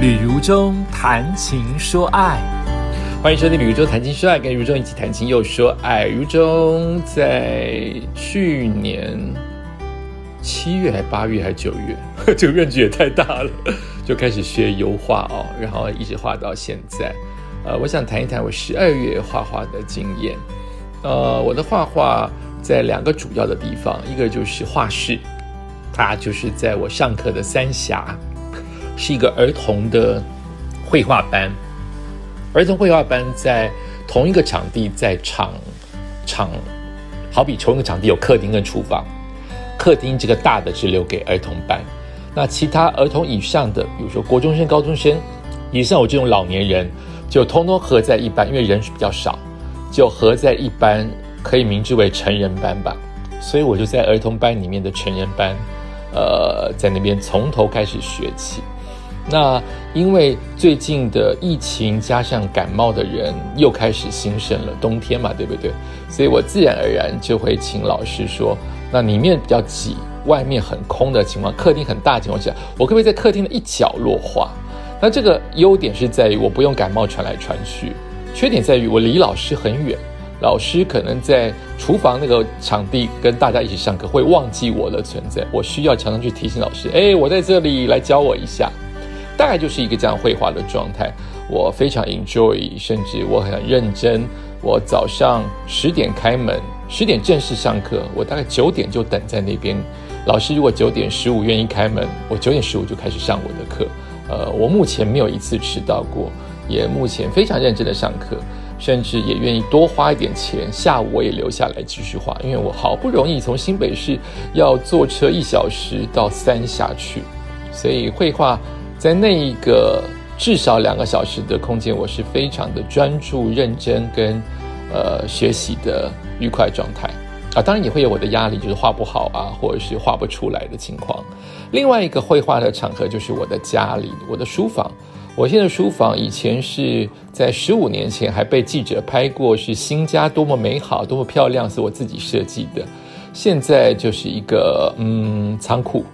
旅如中谈情说爱，欢迎收听《旅如中谈情说爱》，跟如中一起谈情又说爱。如中在去年七月、还八月、还九月，这个面积也太大了，就开始学油画哦，然后一直画到现在。呃，我想谈一谈我十二月画画的经验。呃，我的画画在两个主要的地方，一个就是画室，它就是在我上课的三峡。是一个儿童的绘画班，儿童绘画班在同一个场地，在场场，好比同一个场地有客厅跟厨房，客厅这个大的是留给儿童班，那其他儿童以上的，比如说国中生、高中生，以上我这种老年人，就通通合在一班，因为人数比较少，就合在一班，可以明之为成人班吧。所以我就在儿童班里面的成人班，呃，在那边从头开始学起。那因为最近的疫情加上感冒的人又开始兴盛了，冬天嘛，对不对？所以我自然而然就会请老师说，那里面比较挤，外面很空的情况，客厅很大情况下，我可不可以在客厅的一角落画？那这个优点是在于我不用感冒传来传去，缺点在于我离老师很远，老师可能在厨房那个场地跟大家一起上课，会忘记我的存在，我需要常常去提醒老师，哎，我在这里，来教我一下。大概就是一个这样绘画的状态，我非常 enjoy，甚至我很认真。我早上十点开门，十点正式上课，我大概九点就等在那边。老师如果九点十五愿意开门，我九点十五就开始上我的课。呃，我目前没有一次迟到过，也目前非常认真的上课，甚至也愿意多花一点钱，下午我也留下来继续画，因为我好不容易从新北市要坐车一小时到三峡去，所以绘画。在那一个至少两个小时的空间，我是非常的专注、认真跟呃学习的愉快状态啊。当然也会有我的压力，就是画不好啊，或者是画不出来的情况。另外一个绘画的场合就是我的家里，我的书房。我现在书房以前是在十五年前还被记者拍过，是新家多么美好、多么漂亮，是我自己设计的。现在就是一个嗯仓库。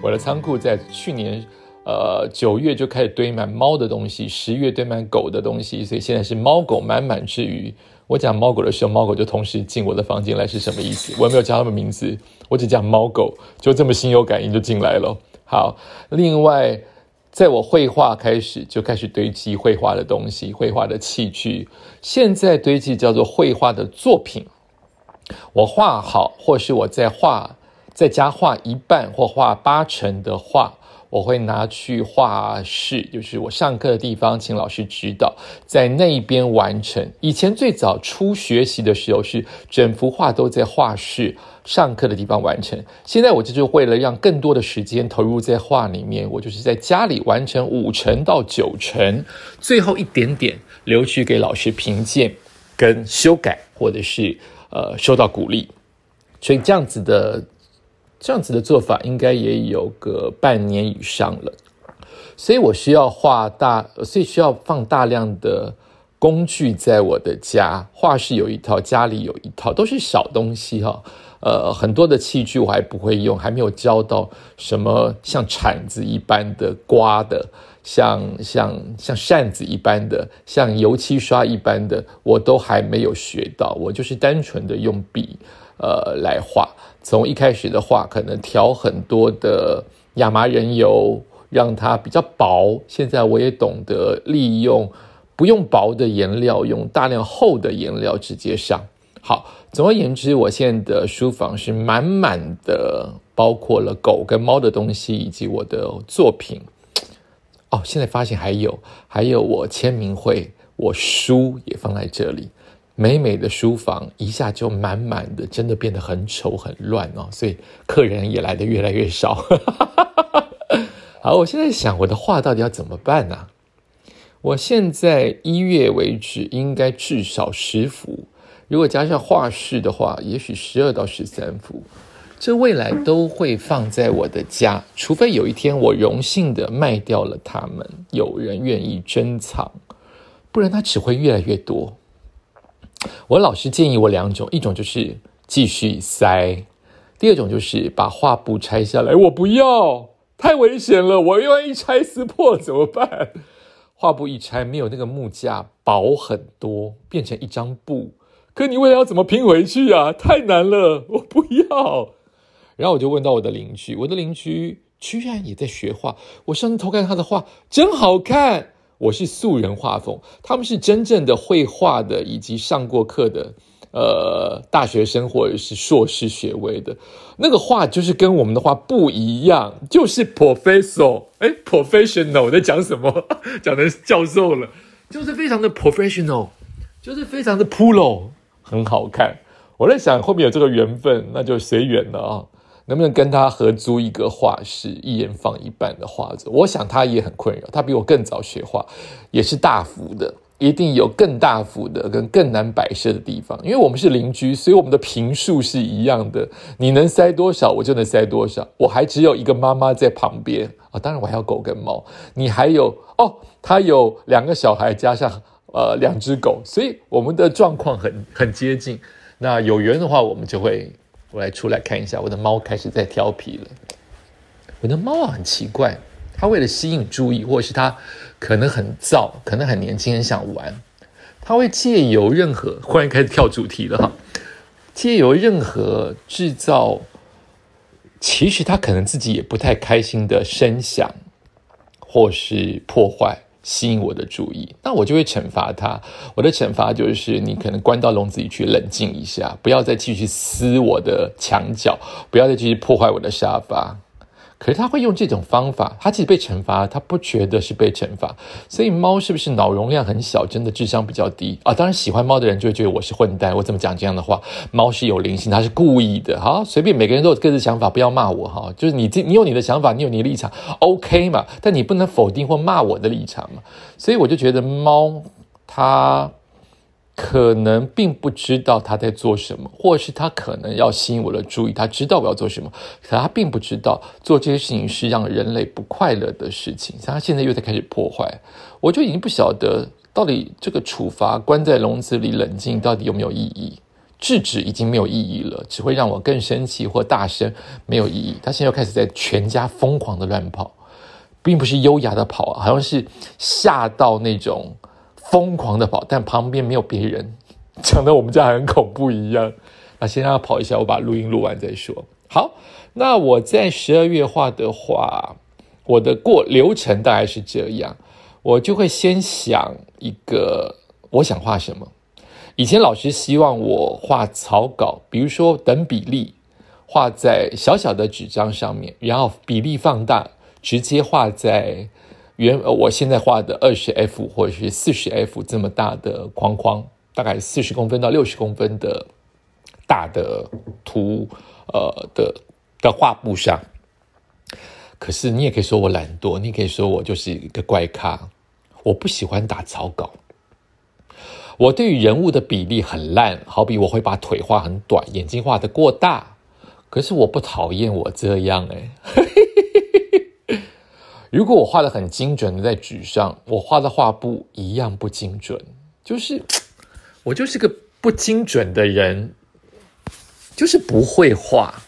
我的仓库在去年，呃九月就开始堆满猫的东西，十月堆满狗的东西，所以现在是猫狗满满之余，我讲猫狗的时候，猫狗就同时进我的房间来，是什么意思？我也没有叫它们名字，我只讲猫狗，就这么心有感应就进来了。好，另外，在我绘画开始就开始堆积绘画的东西，绘画的器具，现在堆积叫做绘画的作品，我画好，或是我在画。在家画一半或画八成的画，我会拿去画室，就是我上课的地方，请老师指导，在那边完成。以前最早初学习的时候，是整幅画都在画室上课的地方完成。现在我就是为了让更多的时间投入在画里面，我就是在家里完成五成到九成，最后一点点留去给老师评鉴跟修改，或者是呃收到鼓励。所以这样子的。这样子的做法应该也有个半年以上了，所以我需要画大，所以需要放大量的工具在我的家。画室有一套，家里有一套，都是小东西哈。呃，很多的器具我还不会用，还没有教到什么像铲子一般的刮的，像像像扇子一般的，像油漆刷一般的，我都还没有学到。我就是单纯的用笔，呃，来画。从一开始的画，可能调很多的亚麻仁油，让它比较薄。现在我也懂得利用不用薄的颜料，用大量厚的颜料直接上。好，总而言之，我现在的书房是满满的，包括了狗跟猫的东西，以及我的作品。哦，现在发现还有，还有我签名会，我书也放在这里。美美的书房一下就满满的，真的变得很丑很乱哦，所以客人也来的越来越少。好，我现在想我的画到底要怎么办呢？我现在一月为止应该至少十幅，如果加上画室的话，也许十二到十三幅。这未来都会放在我的家，除非有一天我荣幸的卖掉了它们，有人愿意珍藏，不然它只会越来越多。我老师建议我两种，一种就是继续塞，第二种就是把画布拆下来。我不要，太危险了！我又要一拆撕破怎么办？画布一拆，没有那个木架薄很多，变成一张布。可你未来要怎么拼回去啊？太难了，我不要。然后我就问到我的邻居，我的邻居居然也在学画。我上次偷看他的画，真好看。我是素人画风，他们是真正的会画的，以及上过课的，呃，大学生或者是硕士学位的。那个画就是跟我们的画不一样，就是 professional，哎，professional 在讲什么？讲的是教授了，就是非常的 professional，就是非常的 pro，很好看。我在想后面有这个缘分，那就随缘了啊。能不能跟他合租一个画室，一人放一半的画作？我想他也很困扰，他比我更早学画，也是大幅的，一定有更大幅的跟更难摆设的地方。因为我们是邻居，所以我们的平数是一样的，你能塞多少，我就能塞多少。我还只有一个妈妈在旁边啊，当然我还有狗跟猫。你还有哦，他有两个小孩加上呃两只狗，所以我们的状况很很接近。那有缘的话，我们就会。我来出来看一下，我的猫开始在调皮了。我的猫啊，很奇怪，它为了吸引注意，或是它可能很燥，可能很年轻，很想玩，它会借由任何忽然开始跳主题了哈，借由任何制造，其实它可能自己也不太开心的声响，或是破坏。吸引我的注意，那我就会惩罚他。我的惩罚就是，你可能关到笼子里去冷静一下，不要再继续撕我的墙角，不要再继续破坏我的沙发。可是他会用这种方法，他其实被惩罚，他不觉得是被惩罚。所以猫是不是脑容量很小，真的智商比较低啊？当然喜欢猫的人就会觉得我是混蛋，我怎么讲这样的话？猫是有灵性，它是故意的。好，随便每个人都有各自想法，不要骂我哈。就是你这，你有你的想法，你有你的立场，OK 嘛？但你不能否定或骂我的立场嘛。所以我就觉得猫它。可能并不知道他在做什么，或者是他可能要吸引我的注意，他知道我要做什么，可他并不知道做这些事情是让人类不快乐的事情。像他现在又在开始破坏，我就已经不晓得到底这个处罚关在笼子里冷静到底有没有意义？制止已经没有意义了，只会让我更生气或大声，没有意义。他现在又开始在全家疯狂的乱跑，并不是优雅的跑，好像是吓到那种。疯狂的跑，但旁边没有别人，讲的我们家很恐怖一样。那先让他跑一下，我把录音录完再说。好，那我在十二月画的话，我的过流程大概是这样，我就会先想一个我想画什么。以前老师希望我画草稿，比如说等比例画在小小的纸张上面，然后比例放大，直接画在。原呃，我现在画的二十 F 或者是四十 F 这么大的框框，大概四十公分到六十公分的大的图，呃的的画布上。可是你也可以说我懒惰，你可以说我就是一个怪咖。我不喜欢打草稿，我对于人物的比例很烂，好比我会把腿画很短，眼睛画的过大。可是我不讨厌我这样哎。如果我画的很精准的在纸上，我画的画布一样不精准，就是我就是个不精准的人，就是不会画。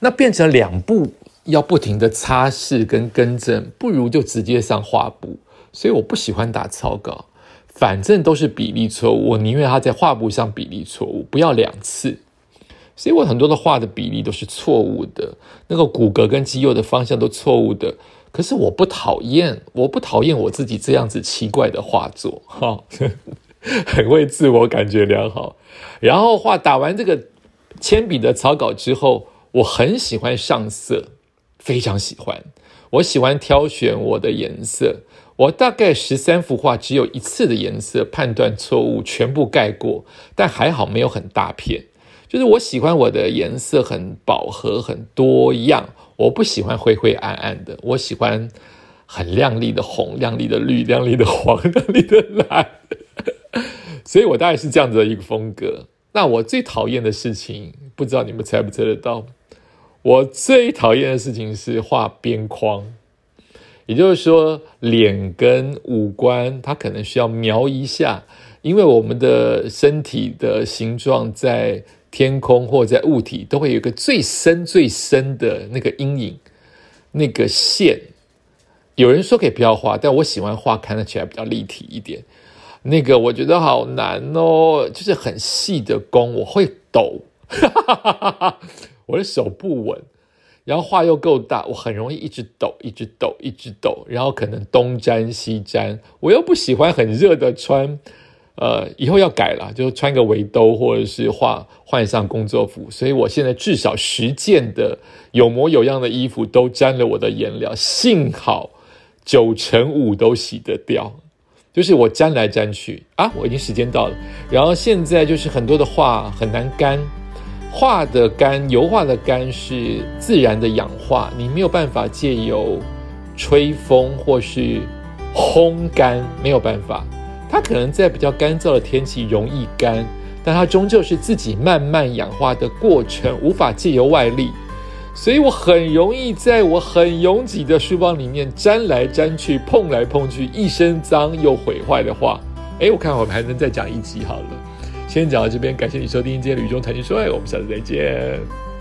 那变成两步要不停的擦拭跟更正，不如就直接上画布。所以我不喜欢打草稿，反正都是比例错误，我宁愿他在画布上比例错误，不要两次。所以我很多的画的比例都是错误的，那个骨骼跟肌肉的方向都错误的。可是我不讨厌，我不讨厌我自己这样子奇怪的画作，哈，很会自我感觉良好。然后画打完这个铅笔的草稿之后，我很喜欢上色，非常喜欢。我喜欢挑选我的颜色，我大概十三幅画只有一次的颜色判断错误，全部盖过，但还好没有很大片。就是我喜欢我的颜色很饱和、很多样，我不喜欢灰灰暗暗的，我喜欢很亮丽的红、亮丽的绿、亮丽的黄、亮丽的蓝，所以我大概是这样子的一个风格。那我最讨厌的事情，不知道你们猜不猜得到？我最讨厌的事情是画边框，也就是说，脸跟五官它可能需要描一下，因为我们的身体的形状在。天空或者在物体都会有一个最深最深的那个阴影，那个线，有人说可以不要画，但我喜欢画看得起来比较立体一点。那个我觉得好难哦，就是很细的工，我会抖，我的手不稳，然后画又够大，我很容易一直抖，一直抖，一直抖，然后可能东粘西粘，我又不喜欢很热的穿，呃，以后要改了，就穿个围兜或者是画换上工作服，所以我现在至少十件的有模有样的衣服都沾了我的颜料，幸好九成五都洗得掉。就是我粘来粘去啊，我已经时间到了。然后现在就是很多的画很难干，画的干油画的干是自然的氧化，你没有办法借由吹风或是烘干，没有办法。它可能在比较干燥的天气容易干，但它终究是自己慢慢氧化的过程，无法借由外力。所以我很容易在我很拥挤的书包里面粘来粘去、碰来碰去，一身脏又毁坏的话，哎，我看我们还能再讲一集好了。先讲到这边，感谢你收听今天的雨中谈情说爱，我们下次再见。